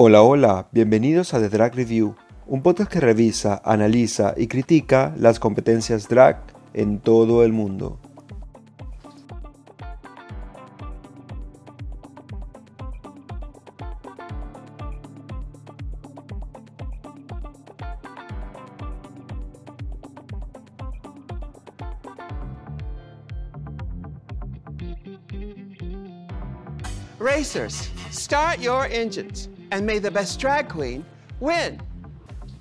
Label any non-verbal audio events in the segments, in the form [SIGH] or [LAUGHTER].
Hola, hola, bienvenidos a The Drag Review, un podcast que revisa, analiza y critica las competencias drag en todo el mundo. Start your engines and may the best drag queen win.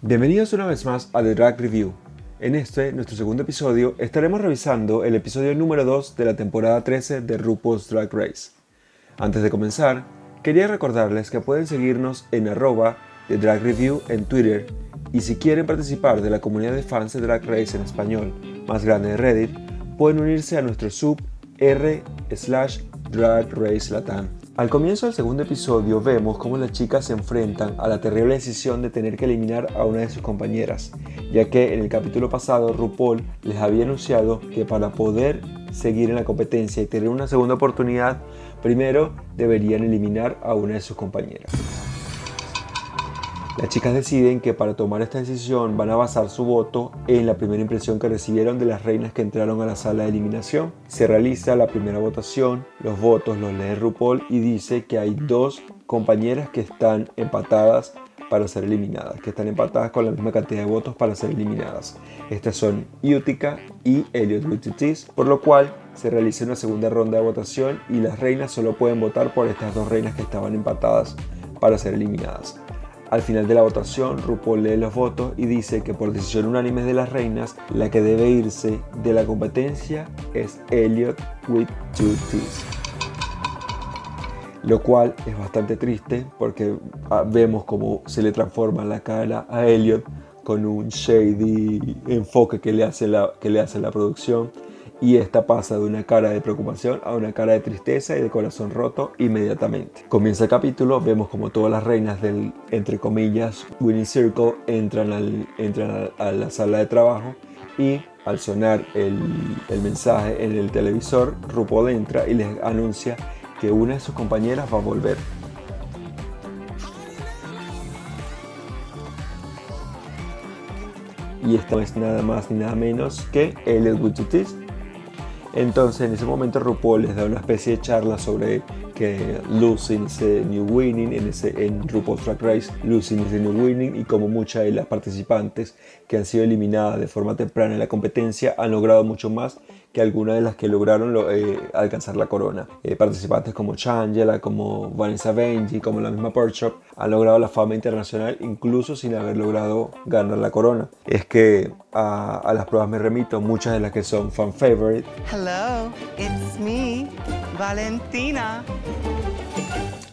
Bienvenidos una vez más a The Drag Review. En este, nuestro segundo episodio, estaremos revisando el episodio número 2 de la temporada 13 de RuPaul's Drag Race. Antes de comenzar, quería recordarles que pueden seguirnos en arroba Drag Review en Twitter y si quieren participar de la comunidad de fans de Drag Race en español más grande de Reddit, pueden unirse a nuestro sub r slash Drag Race Latam. Al comienzo del segundo episodio vemos cómo las chicas se enfrentan a la terrible decisión de tener que eliminar a una de sus compañeras, ya que en el capítulo pasado RuPaul les había anunciado que para poder seguir en la competencia y tener una segunda oportunidad, primero deberían eliminar a una de sus compañeras. Las chicas deciden que para tomar esta decisión van a basar su voto en la primera impresión que recibieron de las reinas que entraron a la sala de eliminación. Se realiza la primera votación, los votos los lee RuPaul y dice que hay dos compañeras que están empatadas para ser eliminadas, que están empatadas con la misma cantidad de votos para ser eliminadas. Estas son Utica y Elliot Wittitis, por lo cual se realiza una segunda ronda de votación y las reinas solo pueden votar por estas dos reinas que estaban empatadas para ser eliminadas. Al final de la votación, RuPaul lee los votos y dice que por decisión unánime de las reinas, la que debe irse de la competencia es Elliot with two T's. Lo cual es bastante triste porque ah, vemos cómo se le transforma la cara a Elliot con un shady enfoque que le hace la, que le hace la producción y esta pasa de una cara de preocupación a una cara de tristeza y de corazón roto inmediatamente. Comienza el capítulo, vemos como todas las reinas del, entre comillas, Winning Circle entran, al, entran a, la sala de trabajo y al sonar el, el mensaje en el televisor, RuPaul entra y les anuncia que una de sus compañeras va a volver. Y esta es nada más ni nada menos que entonces en ese momento RuPaul les da una especie de charla sobre que losing is the new winning, en, ese, en RuPaul's Drag Race, losing is the new winning, y como muchas de las participantes que han sido eliminadas de forma temprana en la competencia han logrado mucho más que algunas de las que lograron eh, alcanzar la corona. Eh, participantes como Changela, como Vanessa Benji, como la misma Shop han logrado la fama internacional incluso sin haber logrado ganar la corona. Es que a, a las pruebas me remito, muchas de las que son fan favorite. Hello, it's me, Valentina.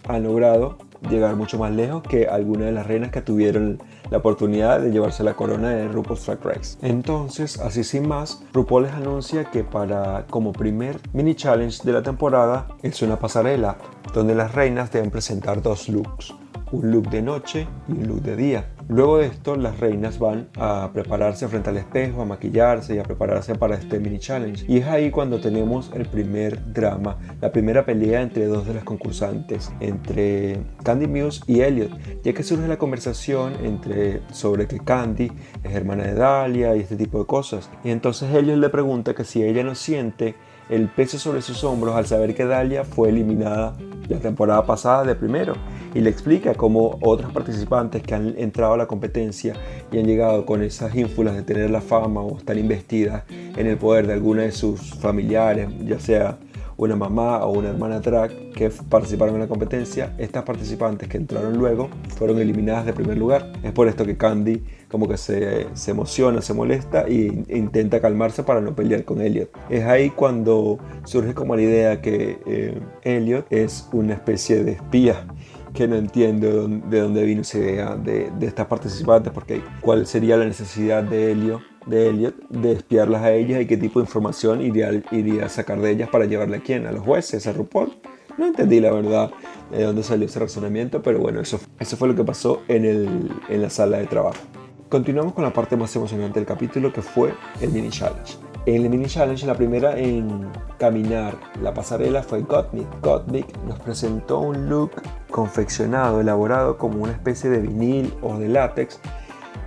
Han logrado llegar mucho más lejos que algunas de las reinas que tuvieron la oportunidad de llevarse la corona de RuPaul's Drag Race. Entonces, así sin más, RuPaul les anuncia que para como primer mini challenge de la temporada es una pasarela donde las reinas deben presentar dos looks un look de noche y un look de día. Luego de esto, las reinas van a prepararse frente al espejo, a maquillarse y a prepararse para este mini challenge. Y es ahí cuando tenemos el primer drama, la primera pelea entre dos de las concursantes, entre Candy Muse y Elliot, ya que surge la conversación entre sobre que Candy es hermana de Dalia y este tipo de cosas. Y entonces Elliot le pregunta que si ella no siente el peso sobre sus hombros al saber que Dalia fue eliminada la temporada pasada de primero y le explica cómo otros participantes que han entrado a la competencia y han llegado con esas ínfulas de tener la fama o estar investidas en el poder de alguna de sus familiares, ya sea una mamá o una hermana drag que participaron en la competencia, estas participantes que entraron luego fueron eliminadas de primer lugar. Es por esto que Candy como que se, se emociona, se molesta e intenta calmarse para no pelear con Elliot. Es ahí cuando surge como la idea que eh, Elliot es una especie de espía que no entiendo de dónde vino esa idea de, de estas participantes, porque cuál sería la necesidad de Elliot de Elliot de espiarlas a ellas y qué tipo de información iría, iría a sacar de ellas para llevarle a quién, a los jueces, a RuPaul. No entendí la verdad de dónde salió ese razonamiento, pero bueno, eso, eso fue lo que pasó en, el, en la sala de trabajo. Continuamos con la parte más emocionante del capítulo que fue el mini challenge. En el mini challenge, la primera en caminar la pasarela fue Gottmik. Gottmik nos presentó un look confeccionado, elaborado como una especie de vinil o de látex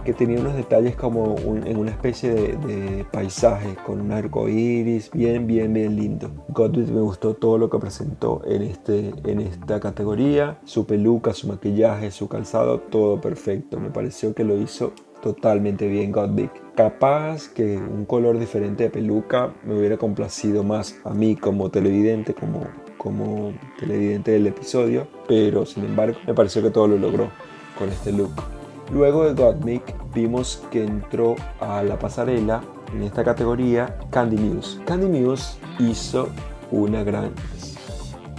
que tenía unos detalles como en una especie de, paisaje con un arco iris bien, bien, bien lindo. Gottmik me gustó todo lo que presentó en, este, en esta categoría. Su peluca, su maquillaje, su calzado, todo perfecto. Me pareció que lo hizo totalmente bien Godbig. Capaz que un color diferente de peluca me hubiera complacido más a mí como televidente, como, como televidente del episodio, pero sin embargo me pareció que todo lo logró con este look. Luego de Godmick vimos que entró a la pasarela en esta categoría Candy Muse. Candy Muse hizo una gran...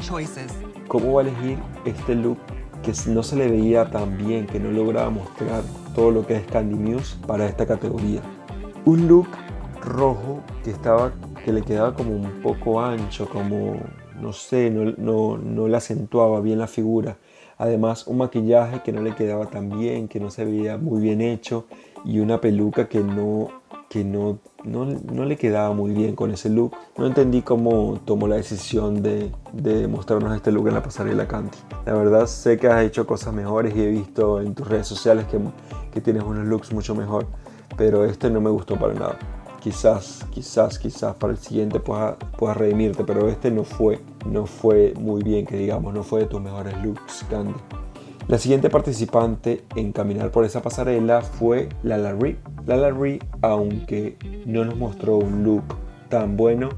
Choices. ¿Cómo va a elegir este look que no se le veía tan bien, que no lograba mostrar todo lo que es Candy Muse para esta categoría. Un look rojo que, estaba, que le quedaba como un poco ancho, como no sé, no, no, no le acentuaba bien la figura. Además, un maquillaje que no le quedaba tan bien, que no se veía muy bien hecho y una peluca que no, que no, no, le quedaba muy bien con ese look. No entendí cómo tomó la decisión de, de, mostrarnos este look en la pasarela Candy. La verdad sé que has hecho cosas mejores y he visto en tus redes sociales que que tienes unos looks mucho mejor, pero este no me gustó para nada. Quizás, quizás, quizás para el siguiente puedas, puedas redimirte, pero este no fue, no fue muy bien, que digamos, no fue de tus mejores looks, Candy. La siguiente participante en caminar por esa pasarela fue Lala Ree. Lala Ree, aunque no nos mostró un look tan bueno,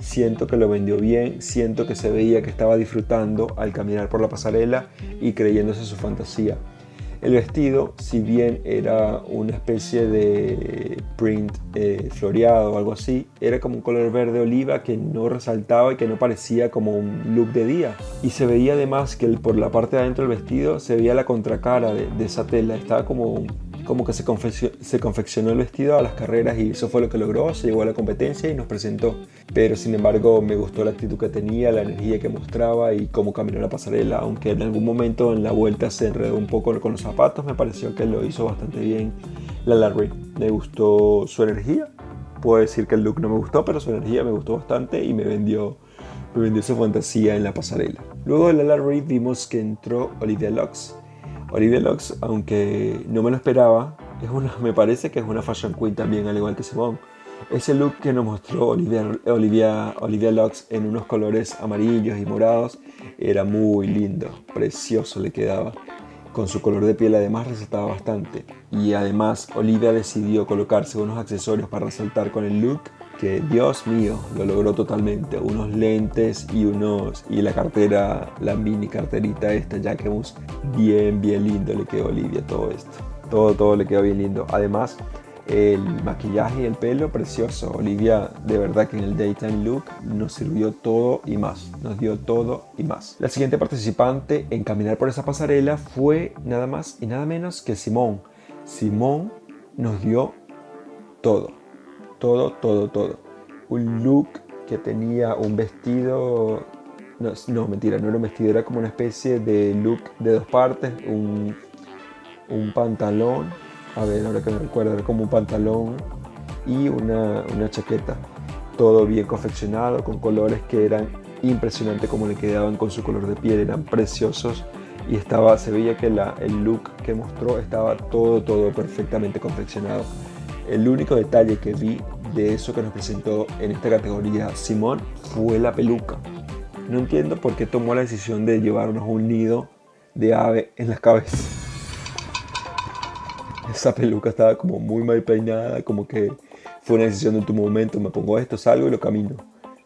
siento que lo vendió bien, siento que se veía que estaba disfrutando al caminar por la pasarela y creyéndose su fantasía. El vestido, si bien era una especie de print eh, floreado o algo así, era como un color verde oliva que no resaltaba y que no parecía como un look de día. Y se veía además que por la parte de adentro del vestido se veía la contracara de, de esa tela, estaba como como que se, confeccionó, el vestido a las carreras y eso fue lo que logró, se llegó a la competencia y nos presentó. Pero sin embargo me gustó la actitud que tenía, la energía que mostraba y cómo caminó la pasarela, aunque en algún momento en la vuelta se enredó un poco con los zapatos, me pareció que lo hizo bastante bien la Larry. Me gustó su energía, puedo decir que el look no me gustó, pero su energía me gustó bastante y me vendió, me vendió su fantasía en la pasarela. Luego de la Larry vimos que entró Olivia Lux Olivia Lux, aunque no me lo esperaba, es una, me parece que es una fashion queen también, al igual que Simone. Ese look que nos mostró Olivia, Olivia, Olivia Lux en unos colores amarillos y morados era muy lindo, precioso le quedaba. Con su color de piel además resaltaba bastante. Y además Olivia decidió colocarse unos accesorios para resaltar con el look que Dios mío, lo logró totalmente. Unos lentes y unos y la cartera, la mini carterita esta Jacquemus, bien, bien lindo le quedó a Olivia todo esto. Todo, todo le quedó bien lindo. Además, el maquillaje y el pelo precioso. Olivia, de verdad que en el daytime look nos sirvió todo y más. Nos dio todo y más. La siguiente participante en caminar por esa pasarela fue nada más y nada menos que Simón. Simón nos dio todo todo, todo, todo. Un look que tenía un vestido, no, mentira, no era un vestido, era como una especie de look de dos partes, un, un pantalón, a ver, ahora que me recuerdo, era como un pantalón y una, una chaqueta. Todo bien confeccionado, con colores que eran impresionantes como le quedaban con su color de piel, eran preciosos y estaba, se veía que la, el look que mostró estaba todo, todo perfectamente confeccionado. El único detalle que vi de eso que nos presentó en esta categoría Simón fue la peluca. No entiendo por qué tomó la decisión de llevarnos un nido de ave en las cabezas. Esa peluca estaba como muy mal peinada, como que fue una decisión de tu momento, me pongo esto, salgo y lo camino.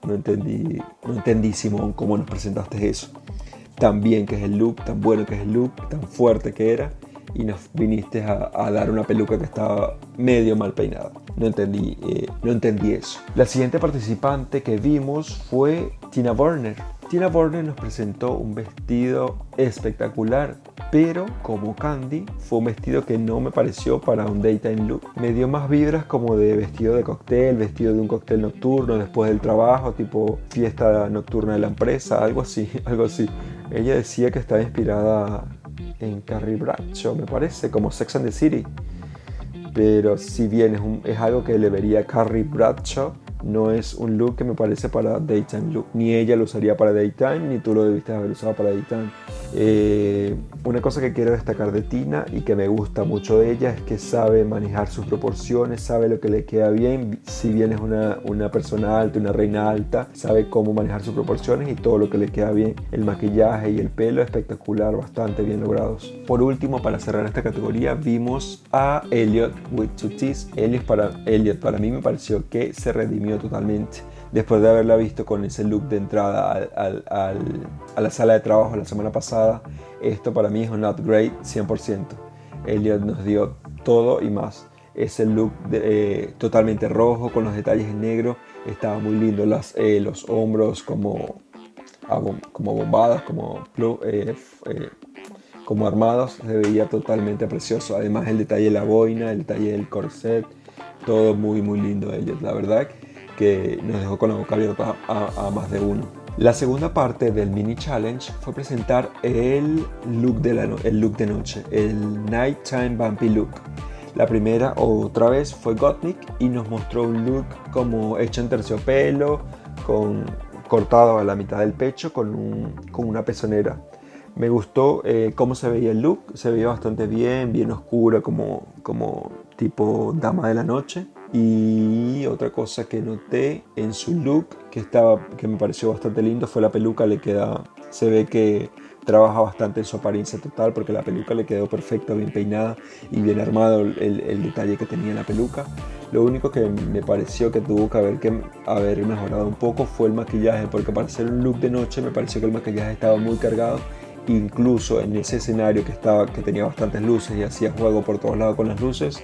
No entendí, no entendí Simón cómo nos presentaste eso. Tan bien que es el look, tan bueno que es el look, tan fuerte que era y nos viniste a, dar una peluca que estaba medio mal peinada. No entendí, eh, no entendí eso. La siguiente participante que vimos fue Tina Burner. Tina Burner nos presentó un vestido espectacular, pero como Candy fue un vestido que no me pareció para un daytime look. Me dio más vibras como de vestido de cóctel, vestido de un cóctel nocturno después del trabajo, tipo fiesta nocturna de la empresa, algo así, [LAUGHS] algo así. Ella decía que estaba inspirada en Carrie Bradshaw, me parece, como Sex and the City. Pero si bien es, es algo que le vería a Carrie Bradshaw, no es un look que me parece para daytime look. Ni ella lo usaría para daytime, ni tú lo debiste haber usado para daytime. Eh, una cosa que quiero destacar de Tina y que me gusta mucho de ella es que sabe manejar sus proporciones, sabe lo que le queda bien. Si bien es una, una persona alta, una reina alta, sabe cómo manejar sus proporciones y todo lo que le queda bien. El maquillaje y el pelo espectacular, bastante bien logrados. Por último, para cerrar esta categoría, vimos a Elliot with two Elliot para, Elliot para mí me pareció que se redimió totalmente después de haberla visto con ese look de entrada a la sala de trabajo la semana pasada, esto para mí es un upgrade 100%. Elliot nos dio todo y más. Ese look eh, totalmente rojo con los detalles en negro estaba muy lindo. Las, eh, los hombros como, como bombados, como, eh, como armados, se veía totalmente precioso. Además el detalle de la boina, el detalle del corset, todo muy muy lindo Elliot. La verdad que nos dejó con la boca abierta a, más de uno. La segunda parte del mini challenge fue presentar el look de, la el look de noche, el Nighttime Bumpy Look. La primera otra vez fue Gottmik y nos mostró un look como hecho en terciopelo, con, cortado a la mitad del pecho con, un, con una pezonera. Me gustó eh, cómo se veía el look, se veía bastante bien, bien oscura, como, como tipo dama de la noche. Y otra cosa que noté en su look, que, estaba, que me pareció bastante lindo, fue la peluca. Le queda, se ve que trabaja bastante en su apariencia total porque la peluca le quedó perfecta, bien peinada y bien armado el, el, detalle que tenía la peluca. Lo único que me pareció que tuvo que haber, que haber mejorado un poco fue el maquillaje, porque para hacer un look de noche me pareció que el maquillaje estaba muy cargado. Incluso en ese escenario que, estaba, que tenía bastantes luces y hacía juego por todos lados con las luces,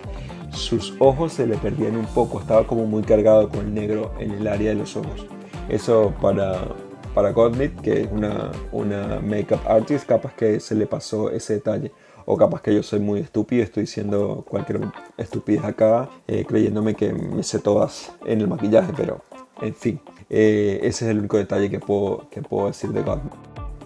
sus ojos se le perdían un poco, estaba como muy cargado con el negro en el área de los ojos. Eso para, para que es una, una makeup artist, capaz que se le pasó ese detalle. O capaz que yo soy muy estúpido, estoy diciendo cualquier estupidez acá, eh, creyéndome que me sé todas en el maquillaje, pero en fin, eh, ese es el único detalle que puedo, que puedo decir de Gottlieb.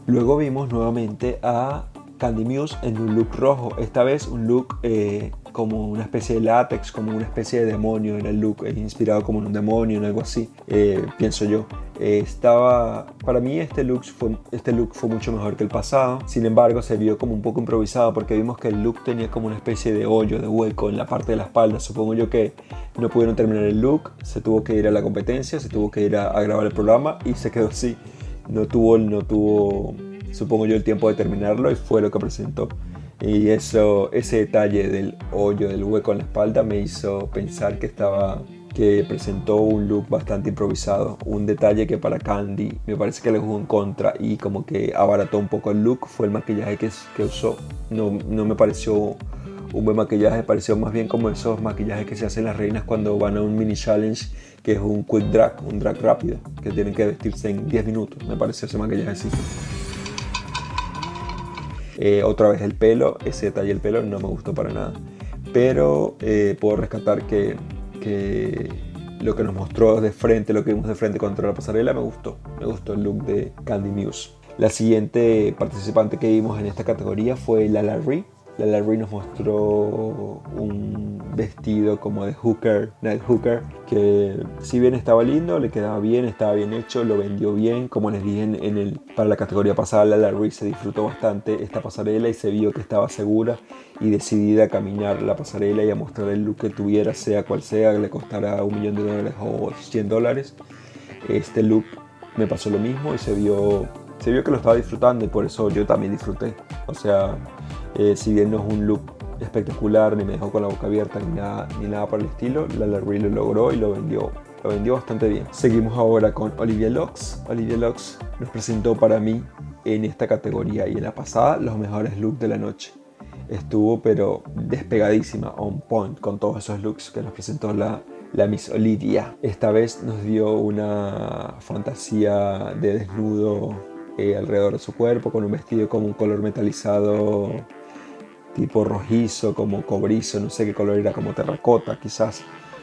Luego vimos nuevamente a Candy Muse en un look rojo, esta vez un look eh, como una especie de látex, como una especie de demonio en el look, inspirado como en un demonio, en algo así, eh, pienso yo. Eh, estaba, para mí este look, fue, este look fue mucho mejor que el pasado, sin embargo se vio como un poco improvisado porque vimos que el look tenía como una especie de hoyo, de hueco en la parte de la espalda, supongo yo que no pudieron terminar el look, se tuvo que ir a la competencia, se tuvo que ir a, a grabar el programa y se quedó así, no tuvo, no tuvo, supongo yo el tiempo de terminarlo y fue lo que presentó. Y eso, ese detalle del hoyo, del hueco en la espalda me hizo pensar que estaba que presentó un look bastante improvisado, un detalle que para Candy me parece que le jugó en contra y como que abarató un poco el look fue el maquillaje que, que usó. No, no me pareció un buen maquillaje, pareció más bien como esos maquillajes que se hacen las reinas cuando van a un mini challenge que es un quick drag, un drag rápido, que tienen que vestirse en 10 minutos, me pareció ese maquillaje así. Eh, otra vez el pelo, ese detalle del pelo no me gustó para nada. Pero eh, puedo rescatar que, que, lo que nos mostró de frente, lo que vimos de frente contra la pasarela, me gustó. Me gustó el look de Candy Muse. La siguiente participante que vimos en esta categoría fue Lala Ree la Larry nos mostró un vestido como de hooker, night hooker, que si bien estaba lindo, le quedaba bien, estaba bien hecho, lo vendió bien. Como les dije en, el, para la categoría pasada, la Larry se disfrutó bastante esta pasarela y se vio que estaba segura y decidida a caminar la pasarela y a mostrar el look que tuviera, sea cual sea, le costara un millón de dólares o 100 dólares. Este look me pasó lo mismo y se vio, se vio que lo estaba disfrutando y por eso yo también disfruté. O sea, eh, si bien no es un look espectacular, ni me dejó con la boca abierta, ni nada, ni nada por el estilo, la Larry lo logró y lo vendió, lo vendió bastante bien. Seguimos ahora con Olivia Lux. Olivia Lux nos presentó para mí en esta categoría y en la pasada los mejores looks de la noche. Estuvo pero despegadísima, on point, con todos esos looks que nos presentó la, la Miss Olivia. Esta vez nos dio una fantasía de desnudo eh, alrededor de su cuerpo con un vestido como un color metalizado tipo rojizo, como cobrizo, no sé qué color era, como terracota quizás.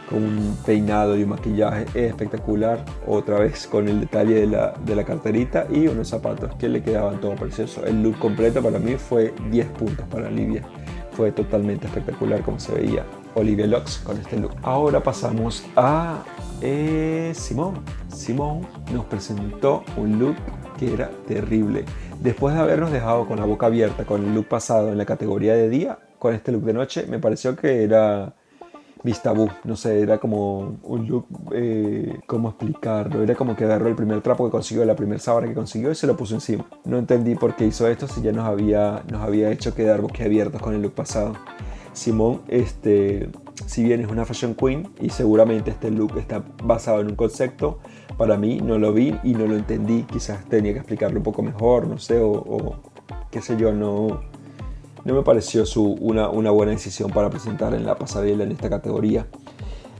con un peinado y un maquillaje espectacular, otra vez con el detalle de la, de la carterita y unos zapatos que le quedaban todo precioso. El look completo para mí fue 10 puntos para Olivia. Fue totalmente espectacular como se veía Olivia Lux con este look. Ahora pasamos a eh, Simón. Simón nos presentó un look que era terrible. Después de habernos dejado con la boca abierta con el look pasado en la categoría de día, con este look de noche, me pareció que era tabú, no sé, era como un look, eh, ¿cómo explicarlo? Era como que agarró el primer trapo que consiguió, la primera sábana que consiguió y se lo puso encima. No entendí por qué hizo esto si ya nos había, nos había hecho quedar boquiabiertos con el look pasado. Simón, este, si bien es una fashion queen y seguramente este look está basado en un concepto, para mí no lo vi y no lo entendí. Quizás tenía que explicarlo un poco mejor, no sé, o, qué sé yo, no, no me pareció su, una, buena decisión para presentar en la pasarela en esta categoría.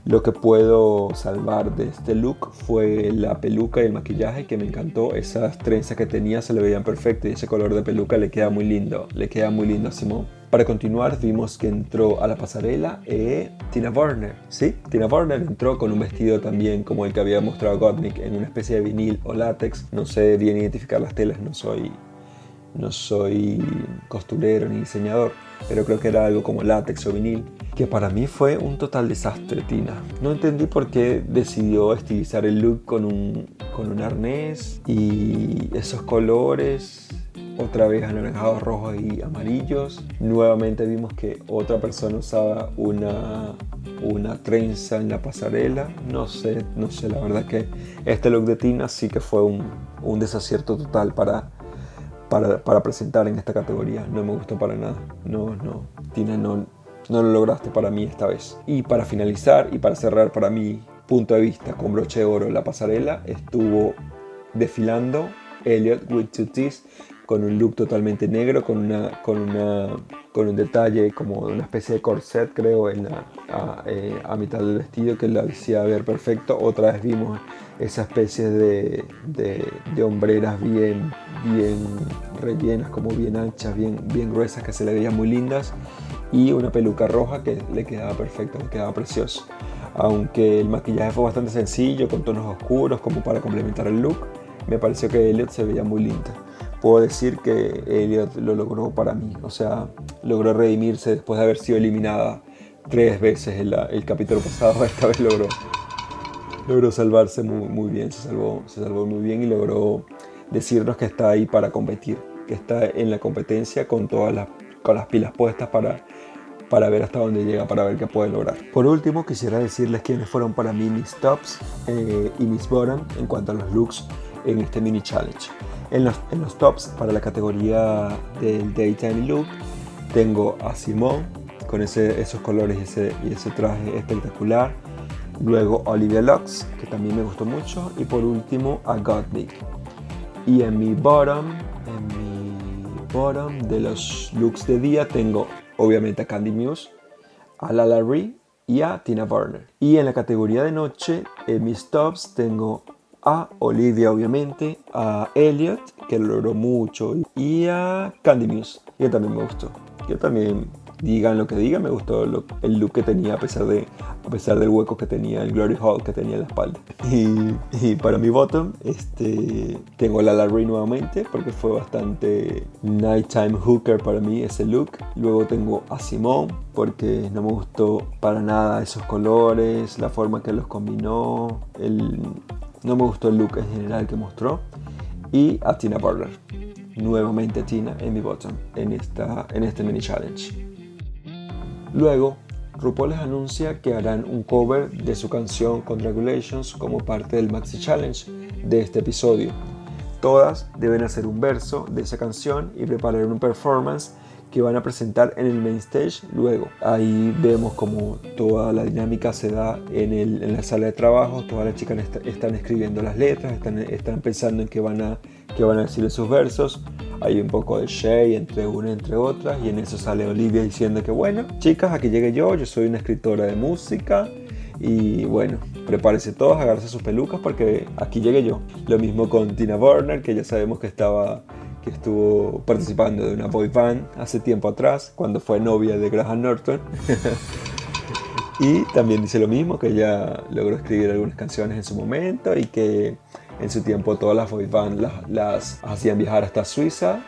Lo que puedo salvar de este look fue la peluca y el maquillaje que me encantó. Esas trenzas que tenía se le veían perfecto y ese color de peluca le queda muy lindo. Le queda muy lindo a Simón. Para continuar vimos que entró a la pasarela eh, Tina Warner. Sí, Tina Warner entró con un vestido también como el que había mostrado Gottmik en una especie de vinil o látex. No sé bien identificar las telas, no soy no soy costurero ni diseñador, pero creo que era algo como látex o vinil, que para mí fue un total desastre, Tina. No entendí por qué decidió estilizar el look con un, con un arnés y esos colores, otra vez anaranjados, rojos y amarillos. Nuevamente vimos que otra persona usaba una, una trenza en la pasarela. No sé, no sé, la verdad que este look de Tina sí que fue un, un desacierto total para para, para, presentar en esta categoría. No me gustó para nada. No, no, Tina, no, no lo lograste para mí esta vez. Y para finalizar y para cerrar para mi punto de vista con broche de oro la pasarela, estuvo desfilando Elliot with two T's con un look totalmente negro, con, una, con, una, con un detalle como una especie de corset, creo, en la, a, eh, mitad del vestido que la hacía ver perfecto. Otra vez vimos esa especie de, de, hombreras bien, bien rellenas, como bien anchas, bien, bien gruesas, que se le veían muy lindas. Y una peluca roja que le quedaba perfecto, le quedaba precioso. Aunque el maquillaje fue bastante sencillo, con tonos oscuros, como para complementar el look, me pareció que Elliot se veía muy linda puedo decir que Elliot lo logró para mí. O sea, logró redimirse después de haber sido eliminada tres veces en el capítulo pasado. [LAUGHS] Esta vez logró, logró salvarse muy, muy bien, se salvó, se salvó muy bien y logró decirnos que está ahí para competir, que está en la competencia con todas las, con las pilas puestas para, para ver hasta dónde llega, para ver qué puede lograr. Por último, quisiera decirles quiénes fueron para mí mis tops eh, y mis bottom en cuanto a los looks en este mini challenge. En los, en los tops para la categoría del Daytime Look tengo a Simone con ese, esos colores y ese, y ese traje espectacular. Luego Olivia Lux, que también me gustó mucho. Y por último a Gottmik. Y en mi bottom, en mi bottom de los looks de día tengo obviamente a Candy Muse, a Lala Ree y a Tina Burner. Y en la categoría de noche, en mis tops tengo a Olivia, obviamente, a Elliot, que lo logró mucho, y a Candy Muse, que también me gustó. Que también digan lo que digan, me gustó el look que tenía a pesar, de, a pesar del hueco que tenía, el Glory Hall que tenía en la espalda. [LAUGHS] Y, para mi bottom, este, tengo la Larry nuevamente porque fue bastante nighttime hooker para mí ese look. Luego tengo a Simone porque no me gustó para nada esos colores, la forma que los combinó, el, no me gustó el look en general que mostró. Y a Tina Burner. Nuevamente Tina en mi bottom en, esta, en este mini challenge. Luego, RuPaul les anuncia que harán un cover de su canción Congratulations como parte del Maxi Challenge de este episodio. Todas deben hacer un verso de esa canción y preparar un performance que van a presentar en el main stage luego. Ahí vemos como toda la dinámica se da en, el, en la sala de trabajo, todas las chicas están escribiendo las letras, están, están pensando en qué van, a, qué van a decir en sus versos. Hay un poco de shade entre una entre otras y en eso sale Olivia diciendo que bueno, chicas, aquí llegué yo, yo soy una escritora de música y bueno, prepárense todos, agarrarse sus pelucas porque aquí llegué yo. Lo mismo con Tina Burner, que ya sabemos que estaba estuvo participando de una boy band hace tiempo atrás, cuando fue novia de Graham Norton. [LAUGHS] Y también dice lo mismo, que ella logró escribir algunas canciones en su momento y que en su tiempo todas las boy bands las, las hacían viajar hasta Suiza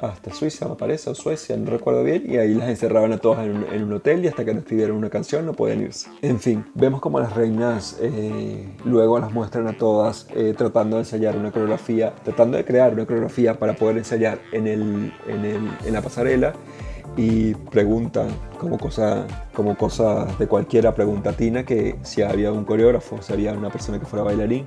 hasta Suiza, me parece, o Suecia, no recuerdo bien, y ahí las encerraban a todas en un, hotel y hasta que no escribieron una canción no podían irse. En fin, vemos como las reinas eh, luego las muestran a todas eh, tratando de ensayar una coreografía, tratando de crear una coreografía para poder ensayar en, el, en, la pasarela y preguntan como cosa, como cosa de cualquiera pregunta Tina que si había un coreógrafo, si había una persona que fuera bailarín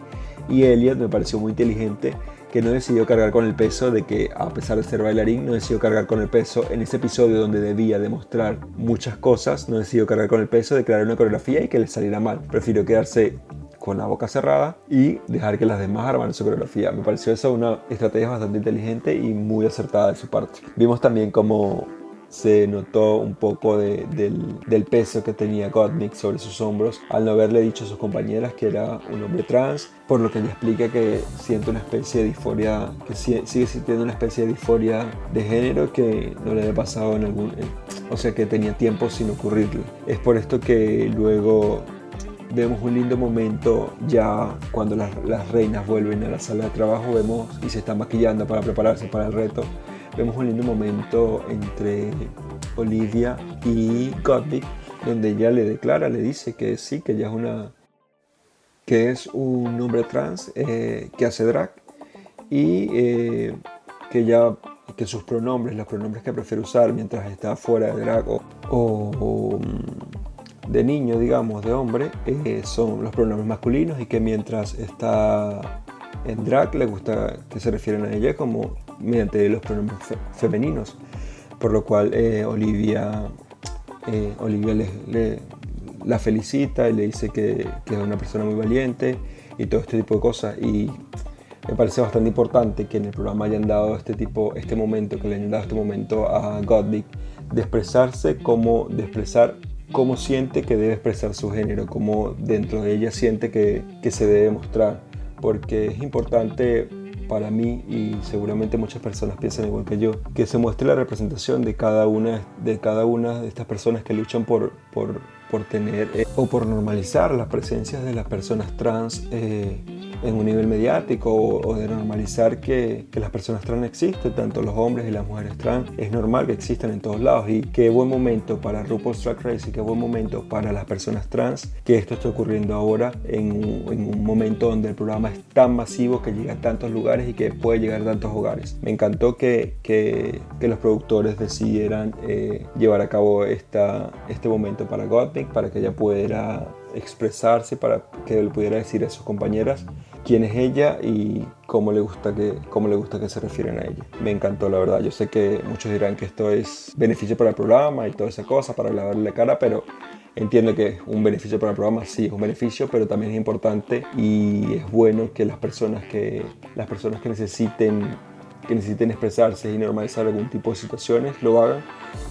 y Elliot me pareció muy inteligente que no decidió cargar con el peso de que, a pesar de ser bailarín, no decidió cargar con el peso en ese episodio donde debía demostrar muchas cosas, no decidió cargar con el peso de crear una coreografía y que le saliera mal. Prefirió quedarse con la boca cerrada y dejar que las demás armaran su coreografía. Me pareció eso una estrategia bastante inteligente y muy acertada de su parte. Vimos también como se notó un poco del, peso que tenía Gottmik sobre sus hombros al no haberle dicho a sus compañeras que era un hombre trans, por lo que ella explica que siente una especie de disforia, que sigue sintiendo una especie de disforia de género que no le había pasado en algún... o sea, que tenía tiempo sin ocurrirle. Es por esto que luego vemos un lindo momento ya cuando las, las, reinas vuelven a la sala de trabajo, vemos y se están maquillando para prepararse para el reto vemos un lindo momento entre Olivia y Gottlieb, donde ella le declara, le dice que sí, que ella es una que es un hombre trans eh, que hace drag y eh, que ya que sus pronombres, los pronombres que prefiere usar mientras está fuera de drag o, mm, de niño, digamos, de hombre, eh, son los pronombres masculinos y que mientras está en drag le gusta que se refieren a ella como mediante los pronombres femeninos, por lo cual eh, Olivia, eh, Olivia le, la felicita y le dice que, que, es una persona muy valiente y todo este tipo de cosas. Y me parece bastante importante que en el programa hayan dado este tipo, este momento, que le hayan dado este momento a Godwig de expresarse como, expresar cómo siente que debe expresar su género, cómo dentro de ella siente que, que se debe mostrar, porque es importante para mí y seguramente muchas personas piensan igual que yo, que se muestre la representación de cada una de, cada una de estas personas que luchan por, por, por tener eh, o por normalizar las presencias de las personas trans. Eh, en un nivel mediático o, de normalizar que, que, las personas trans existen, tanto los hombres y las mujeres trans, es normal que existan en todos lados y qué buen momento para RuPaul's Drag Race y qué buen momento para las personas trans que esto está ocurriendo ahora en un, en un momento donde el programa es tan masivo que llega a tantos lugares y que puede llegar a tantos hogares. Me encantó que, que, que los productores decidieran eh, llevar a cabo esta, este momento para Gottmik, para que ella pudiera expresarse, para que le pudiera decir a sus compañeras quién es ella y cómo le gusta que, cómo le gusta que se refieren a ella. Me encantó, la verdad. Yo sé que muchos dirán que esto es beneficio para el programa y toda esa cosa, para lavarle la cara, pero entiendo que es un beneficio para el programa, sí, es un beneficio, pero también es importante y es bueno que las personas que, las personas que necesiten que necesiten expresarse y normalizar algún tipo de situaciones lo hagan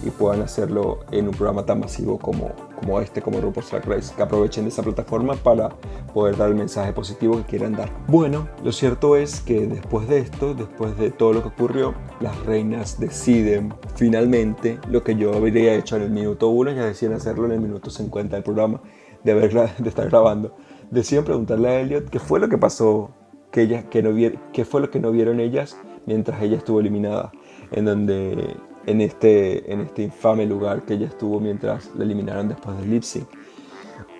y puedan hacerlo en un programa tan masivo como, como este, como RuPaul's Drag Race, que aprovechen esa plataforma para poder dar el mensaje positivo que quieran dar. Bueno, lo cierto es que después de esto, después de todo lo que ocurrió, las reinas deciden finalmente lo que yo habría hecho en el minuto 1, ya deciden hacerlo en el minuto 50 del programa, de, haber, de estar grabando. Deciden preguntarle a Elliot qué fue lo que pasó, que ella, que no qué fue lo que no vieron ellas mientras ella estuvo eliminada, en donde en este, en este infame lugar que ella estuvo mientras la eliminaron después del lip sync.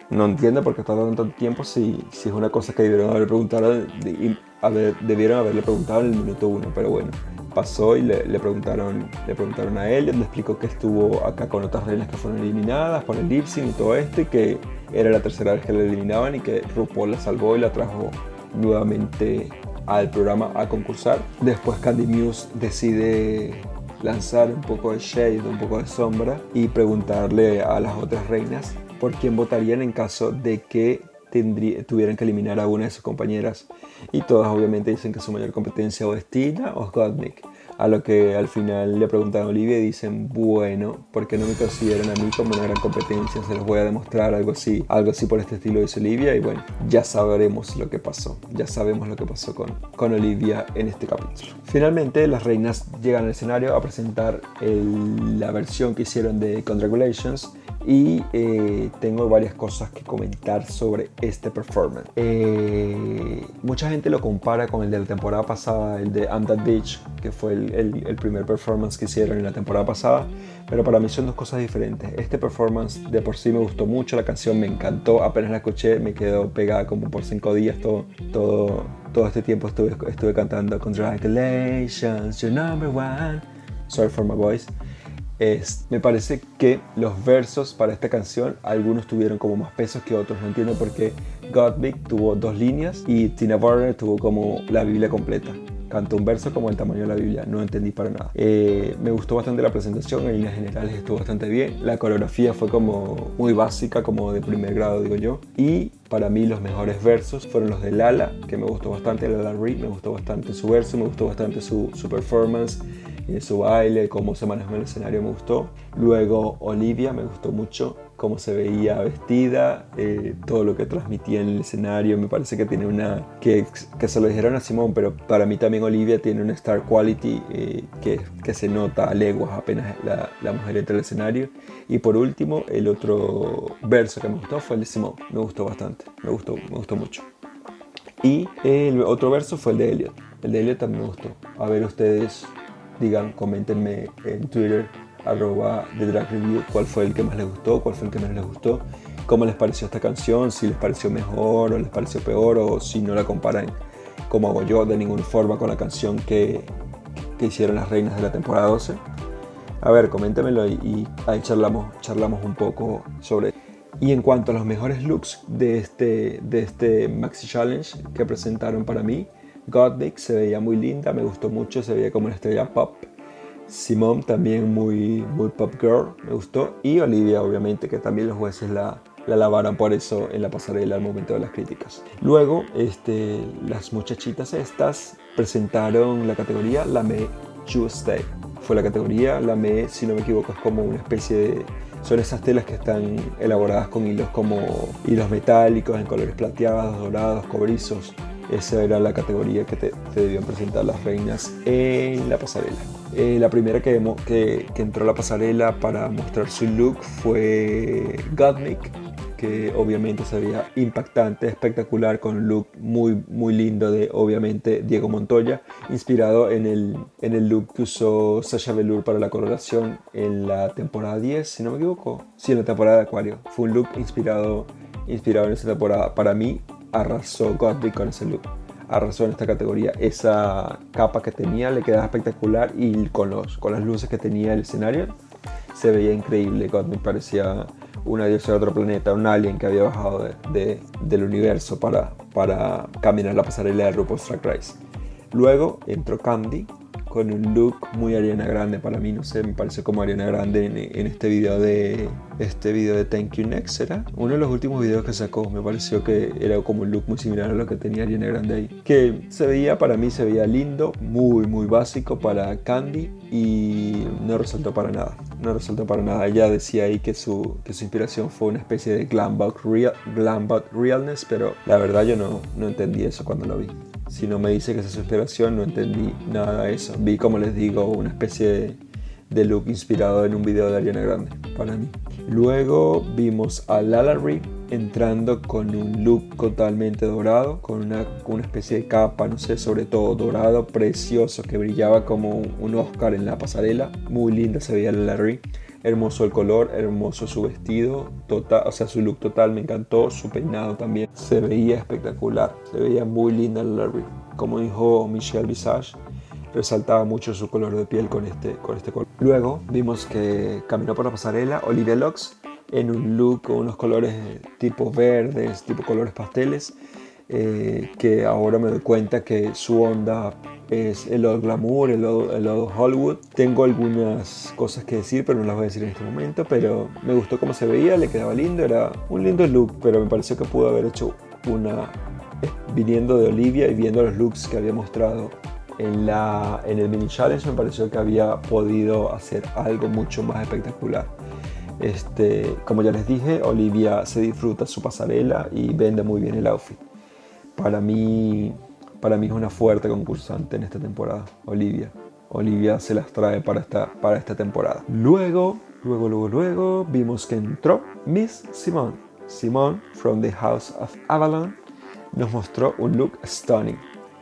No entiendo por qué está dando tanto tiempo si, si es una cosa que debieron haber preguntado, debieron haberle preguntado en el minuto uno, pero bueno, pasó y le, preguntaron, le preguntaron a él, le explicó que estuvo acá con otras reinas que fueron eliminadas por el lip sync y todo esto y que era la tercera vez que la eliminaban y que RuPaul la salvó y la trajo nuevamente al programa a concursar. Después Candy Muse decide lanzar un poco de shade, un poco de sombra y preguntarle a las otras reinas por quién votarían en caso de que tuvieran que eliminar a una de sus compañeras. Y todas obviamente dicen que su mayor competencia es Tina o Godnick. A lo que al final le preguntan a Olivia y dicen, bueno, ¿por qué no me consideran a mí como una gran competencia? Se los voy a demostrar algo así, algo así por este estilo, dice Olivia. Y bueno, ya sabremos lo que pasó, ya sabemos lo que pasó con, con Olivia en este capítulo. Finalmente, las reinas llegan al escenario a presentar la versión que hicieron de Congratulations y eh, tengo varias cosas que comentar sobre este performance. Eh, mucha gente lo compara con el de la temporada pasada, el de I'm That Bitch, que fue el, primer performance que hicieron en la temporada pasada, pero para mí son dos cosas diferentes. Este performance de por sí me gustó mucho, la canción me encantó, apenas la escuché me quedó pegada como por cinco días, todo, todo, todo este tiempo estuve, estuve cantando Congratulations, you're number one, sorry for my voice me parece que los versos para esta canción, algunos tuvieron como más pesos que otros. No entiendo por qué Godbig tuvo dos líneas y Tina Burner tuvo como la Biblia completa. Cantó un verso como el tamaño de la Biblia, no entendí para nada. Eh, me gustó bastante la presentación, en líneas generales estuvo bastante bien. La coreografía fue como muy básica, como de primer grado, digo yo. Y para mí los mejores versos fueron los de Lala, que me gustó bastante, Lala Reed, me gustó bastante su verso, me gustó bastante su performance su baile, cómo se manejó en el escenario me gustó. Luego Olivia me gustó mucho, cómo se veía vestida, eh, todo lo que transmitía en el escenario. Me parece que tiene una. Que, se lo dijeron a Simón, pero para mí también Olivia tiene una star quality eh, que, que, se nota a leguas apenas la, la mujer entra al escenario. Y por último, el otro verso que me gustó fue el de Simón. Me gustó bastante, me gustó, me gustó mucho. Y el otro verso fue el de Elliot. El de Elliot también me gustó. A ver ustedes digan, coméntenme en Twitter, arroba The Drag Review, cuál fue el que más les gustó, cuál fue el que menos les gustó, cómo les pareció esta canción, si les pareció mejor o les pareció peor, o si no la comparan como hago yo de ninguna forma con la canción que, que hicieron las reinas de la temporada 12. A ver, coméntenmelo y, y ahí charlamos, charlamos un poco sobre y en cuanto a los mejores looks de este, de este Maxi Challenge que presentaron para mí, Godbig se veía muy linda, me gustó mucho, se veía como una estrella pop. Simone también muy, muy pop girl, me gustó. Y Olivia, obviamente, que también los jueces la, la lavaron por eso en la pasarela al momento de las críticas. Luego, este, las muchachitas estas presentaron la categoría La Me You Stay. Fue la categoría, la Me, si no me equivoco, es como una especie de... Son esas telas que están elaboradas con hilos como hilos metálicos en colores plateados, dorados, cobrizos. Esa era la categoría que te, debían presentar las reinas en la pasarela. Eh, la primera que, que, que, entró a la pasarela para mostrar su look fue Gottmik, que obviamente se veía impactante, espectacular, con un look muy, muy lindo de obviamente Diego Montoya, inspirado en el, en el look que usó Sasha Velour para la coloración en la temporada 10, si no me equivoco. Sí, en la temporada de Acuario. Fue un look inspirado, inspirado en esa temporada. Para mí, arrasó Godby con ese look. Arrasó en esta categoría. Esa capa que tenía le quedaba espectacular y con, los, con las luces que tenía el escenario se veía increíble. Godby parecía una diosa de otro planeta, un alien que había bajado de, del universo para, para caminar la pasarela de RuPaul's Drag Race. Luego entró Candy, con un look muy Ariana Grande para mí, no sé, me parece como Ariana Grande en, este video de este video de Thank You Next, ¿era? Uno de los últimos videos que sacó, me pareció que era como un look muy similar a lo que tenía Ariana Grande ahí. Que se veía, para mí se veía lindo, muy muy básico para Candy y no resaltó para nada, no resaltó para nada. Ella decía ahí que su, que su inspiración fue una especie de glambot, real, realness, pero la verdad yo no, no entendí eso cuando lo vi. Si no me dice que es su inspiración, no entendí nada de eso. Vi, como les digo, una especie de, look inspirado en un video de Ariana Grande, para mí. Luego vimos a Lala Reed entrando con un look totalmente dorado, con una, una, especie de capa, no sé, sobre todo dorado, precioso, que brillaba como un Oscar en la pasarela. Muy linda se veía Lala Reed. Hermoso el color, hermoso su vestido, total, o sea, su look total me encantó, su peinado también se veía espectacular, se veía muy linda la Larry. Como dijo Michelle Visage, resaltaba mucho su color de piel con este, con este color. Luego vimos que caminó por la pasarela Olivia Lux en un look con unos colores tipo verdes, tipo colores pasteles, eh, que ahora me doy cuenta que su onda es el lado glamour, el lado, Hollywood. Tengo algunas cosas que decir, pero no las voy a decir en este momento, pero me gustó cómo se veía, le quedaba lindo, era un lindo look, pero me pareció que pudo haber hecho una, viniendo de Olivia y viendo los looks que había mostrado en, la, en el mini challenge, me pareció que había podido hacer algo mucho más espectacular. Este, como ya les dije, Olivia se disfruta su pasarela y vende muy bien el outfit para mí, para mí es una fuerte concursante en esta temporada, Olivia. Olivia se las trae para esta, para esta temporada. Luego Luego, luego, luego vimos que entró Miss Simone. Simone from the House of Avalon nos mostró un look stunning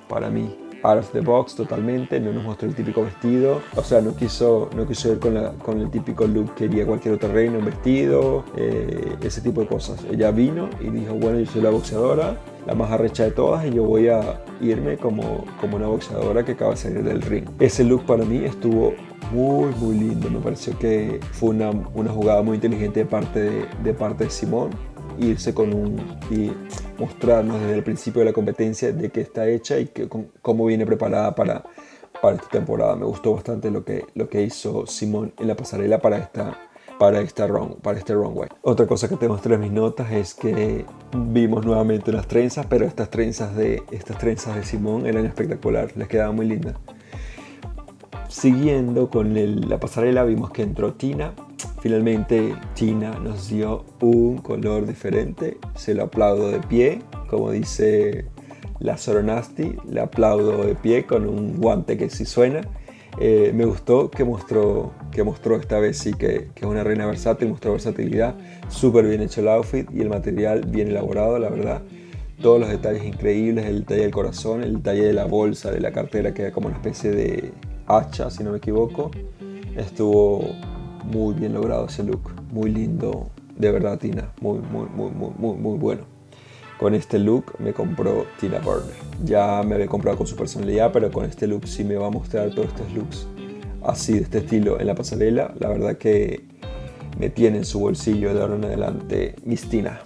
para mí out of the box totalmente, no nos mostró el típico vestido, o sea, no quiso, no quiso ir con, la, con el típico look que haría cualquier otro reino, un vestido, eh, ese tipo de cosas. Ella vino y dijo, bueno, yo soy la boxeadora, la más arrecha de todas y yo voy a irme como, como una boxeadora que acaba de salir del ring. Ese look para mí estuvo muy muy lindo, me pareció que fue una, una jugada muy inteligente de parte de, de parte de Simón irse con un y mostrarnos desde el principio de la competencia de qué está hecha y que, cómo viene preparada para, para esta temporada. Me gustó bastante lo que, lo que hizo Simón en la pasarela para esta para, esta para este runway. Otra cosa que te mostré en mis notas es que vimos nuevamente unas trenzas, pero estas trenzas de, estas trenzas de Simón eran espectaculares, les quedaban muy lindas. Siguiendo con la pasarela vimos que entró Tina, Finalmente Tina nos dio un color diferente, se lo aplaudo de pie, como dice la Soronasti, le aplaudo de pie con un guante que sí suena. Eh, me gustó que mostró, que mostró esta vez sí que, que es una reina versátil, mostró versatilidad, súper bien hecho el outfit y el material bien elaborado, la verdad. Todos los detalles increíbles, el detalle del corazón, el detalle de la bolsa, de la cartera, que era como una especie de hacha, si no me equivoco. Estuvo muy bien logrado ese look, muy lindo, de verdad Tina, muy, muy, muy, muy, muy, bueno. Con este look me compró Tina Burner. Ya me había comprado con su personalidad, pero con este look sí me va a mostrar todos estos looks así, de este estilo en la pasarela. La verdad que me tiene en su bolsillo de ahora en adelante Miss Tina.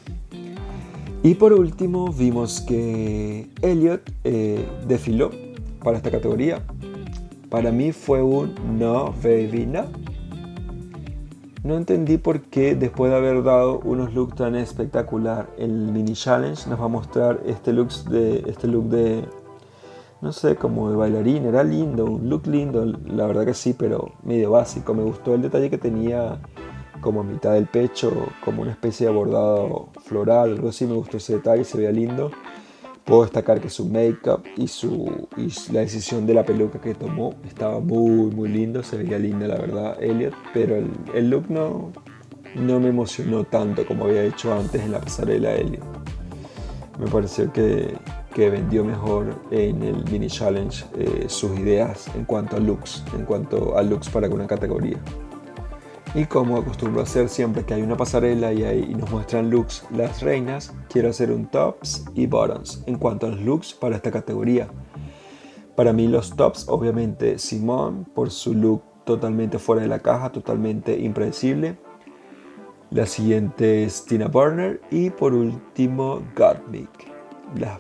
Y por último vimos que Elliot eh, desfiló para esta categoría. Para mí fue un no, baby, no no entendí por qué después de haber dado unos looks tan espectacular, el mini challenge nos va a mostrar este look de este look de no sé, como de bailarín, era lindo, un look lindo, la verdad que sí, pero medio básico. Me gustó el detalle que tenía como a mitad del pecho, como una especie de bordado floral, algo así, me gustó ese detalle, se veía lindo. Puedo destacar que su make-up y, su, y la decisión de la peluca que tomó estaba muy, muy lindo. Se veía linda, la verdad, Elliot. Pero el, el look no, no me emocionó tanto como había hecho antes en la pasarela Elliot. Me pareció que, que vendió mejor en el mini challenge eh, sus ideas en cuanto a looks, en cuanto a looks para una categoría. Y como acostumbro a hacer siempre que hay una pasarela y, ahí nos muestran looks las reinas, quiero hacer un tops y bottoms en cuanto a los looks para esta categoría. Para mí los tops, obviamente Simone por su look totalmente fuera de la caja, totalmente impredecible. La siguiente es Tina Burner y por último Gottmik. Las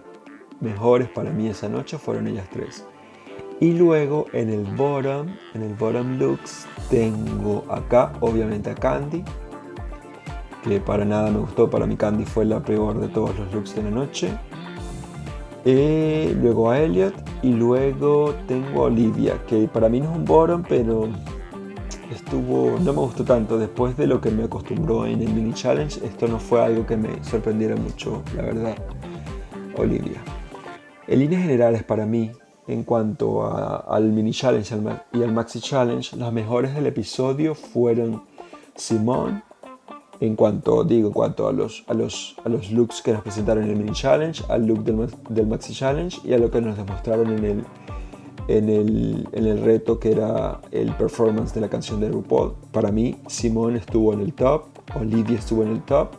mejores para mí esa noche fueron ellas tres. Y luego en el bottom, en el bottom looks, tengo acá obviamente a Candy, que para nada me gustó, para mí Candy fue la peor de todos los looks de la noche. Eh, luego a Elliot y luego tengo a Olivia, que para mí no es un bottom, pero estuvo, no me gustó tanto. Después de lo que me acostumbró en el mini challenge, esto no fue algo que me sorprendiera mucho, la verdad. Olivia. En líneas generales para mí, en cuanto al mini challenge y al maxi challenge, los mejores del episodio fueron Simone, en cuanto digo, en cuanto a los, looks que nos presentaron en el mini challenge, al look del, del maxi challenge y a lo que nos demostraron en el, reto que era el performance de la canción de RuPaul. Para mí, Simone estuvo en el top, Olivia estuvo en el top,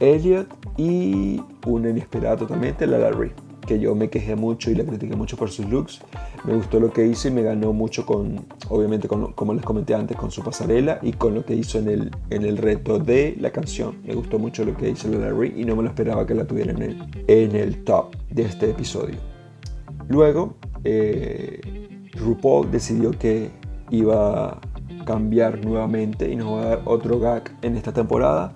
Elliot y una inesperada totalmente, la Larry que yo me quejé mucho y la critiqué mucho por sus looks. Me gustó lo que hizo y me ganó mucho con, obviamente, con, como les comenté antes, con su pasarela y con lo que hizo en el, en el reto de la canción. Me gustó mucho lo que hizo Larry y no me lo esperaba que la tuviera en el, en el top de este episodio. Luego, eh, RuPaul decidió que iba a cambiar nuevamente y nos va a dar otro gag en esta temporada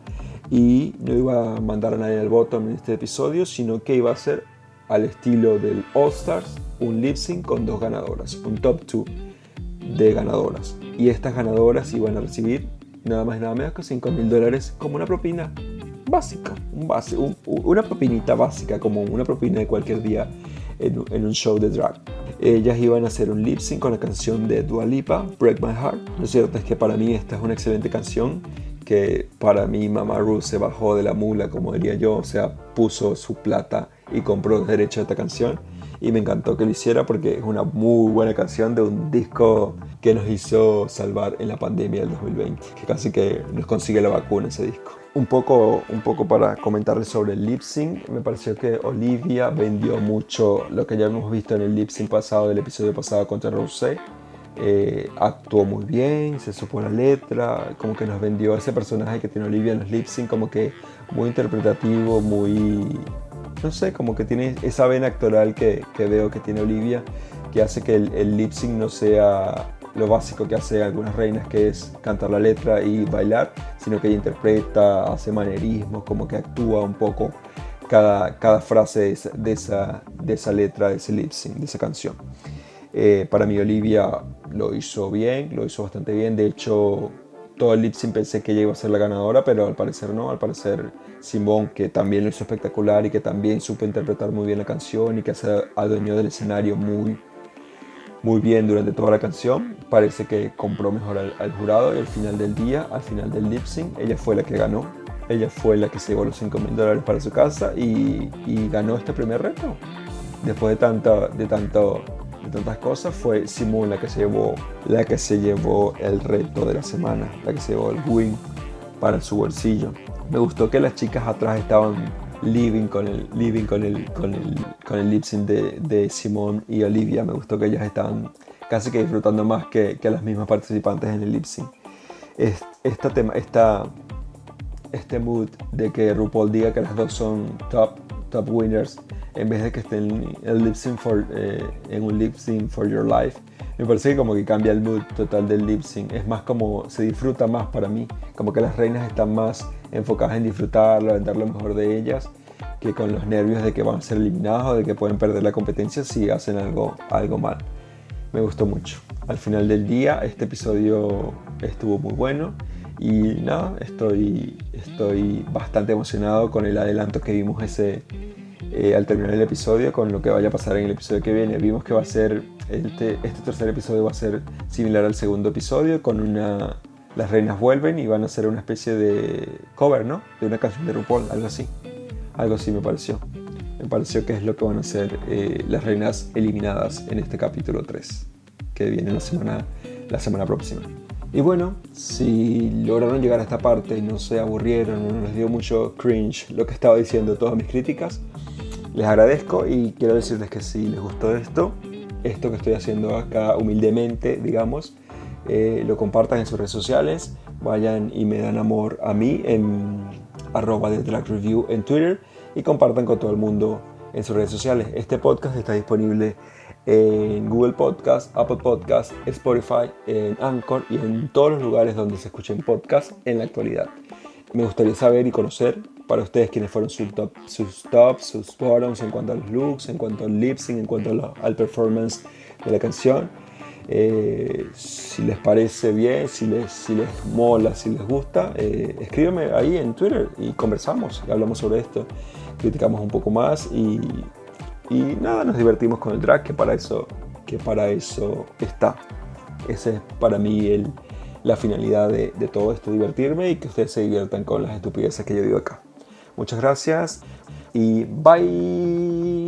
y no iba a mandar a nadie al bottom en este episodio, sino que iba a ser al estilo del All Stars, un lip sync con dos ganadoras, un top 2 de ganadoras. Y estas ganadoras iban a recibir nada más nada menos que 5 mil dólares como una propina básica, un base, una propinita básica, como una propina de cualquier día en, un show de drag. Ellas iban a hacer un lip sync con la canción de Dua Lipa, Break My Heart. Lo cierto es que para mí esta es una excelente canción que para mí Mama Ruth se bajó de la mula, como diría yo, o sea, puso su plata y compró derecho a esta canción. Y me encantó que lo hiciera porque es una muy buena canción de un disco que nos hizo salvar en la pandemia del 2020, que casi que nos consigue la vacuna ese disco. Un poco, un poco para comentarles sobre el lip sync, me pareció que Olivia vendió mucho lo que ya hemos visto en el lip sync pasado del episodio pasado contra Rosé. Eh, actuó muy bien, se supo la letra, como que nos vendió ese personaje que tiene Olivia en los lip sync, como que muy interpretativo, muy, no sé, como que tiene esa vena actoral que, que veo que tiene Olivia, que hace que el, lip sync no sea lo básico que hace algunas reinas, que es cantar la letra y bailar, sino que ella interpreta, hace manerismos, como que actúa un poco cada, cada frase de esa, de esa, de esa letra, de ese lip sync, de esa canción. Eh, para mí Olivia lo hizo bien, lo hizo bastante bien. De hecho, todo el lip sync pensé que ella iba a ser la ganadora, pero al parecer no. Al parecer Simón, que también lo hizo espectacular y que también supo interpretar muy bien la canción y que se adueñó del escenario muy, muy bien durante toda la canción. Parece que compró mejor al, jurado y al final del día, al final del lip sync, ella fue la que ganó. Ella fue la que se llevó los 5 mil dólares para su casa y, y, ganó este primer reto. Después de, tanta, de tanto de tantas cosas, fue Simón la que se llevó, la que se llevó el reto de la semana, la que se llevó el win para su bolsillo. Me gustó que las chicas atrás estaban living con el, living con el, con el, con el lip sync de, de Simón y Olivia. Me gustó que ellas estaban casi que disfrutando más que, que las mismas participantes en el lip sync. Esta tema, esta, este mood de que RuPaul diga que las dos son top, top winners en vez de que estén en, lip sync for, eh, en un lip sync for your life. Me parece que como que cambia el mood total del lip sync. Es más como se disfruta más para mí. Como que las reinas están más enfocadas en disfrutarlo, en dar lo mejor de ellas, que con los nervios de que van a ser eliminadas o de que pueden perder la competencia si hacen algo, algo mal. Me gustó mucho. Al final del día este episodio estuvo muy bueno y nada, estoy, estoy bastante emocionado con el adelanto que vimos ese, eh, al terminar el episodio con lo que vaya a pasar en el episodio que viene. Vimos que va a ser, este, este tercer episodio va a ser similar al segundo episodio, con una... Las reinas vuelven y van a hacer una especie de cover, ¿no? De una canción de RuPaul, algo así. Algo así me pareció. Me pareció que es lo que van a hacer eh, las reinas eliminadas en este capítulo 3, que viene la semana, la semana próxima. Y bueno, si lograron llegar a esta parte y no se aburrieron no les dio mucho cringe lo que estaba diciendo, todas mis críticas, les agradezco y quiero decirles que si les gustó esto, esto que estoy haciendo acá humildemente, digamos, eh, lo compartan en sus redes sociales, vayan y me dan amor a mí en arroba de Drag Review en Twitter y compartan con todo el mundo en sus redes sociales. Este podcast está disponible en Google Podcast, Apple Podcast, Spotify, en Anchor y en todos los lugares donde se escuchen podcasts en la actualidad. Me gustaría saber y conocer para ustedes quiénes fueron sus, top, sus tops, sus bottoms en cuanto a los looks, en cuanto al lip sync, en cuanto al performance de la canción. Eh, si les parece bien, si les, si les mola, si les gusta, eh, escríbeme ahí en Twitter y conversamos, y hablamos sobre esto, criticamos un poco más y, y, nada, nos divertimos con el drag, que para eso, que para eso está. Ese es para mí el, la finalidad de, de todo esto, divertirme y que ustedes se diviertan con las estupideces que yo digo acá. Muchas gracias y bye.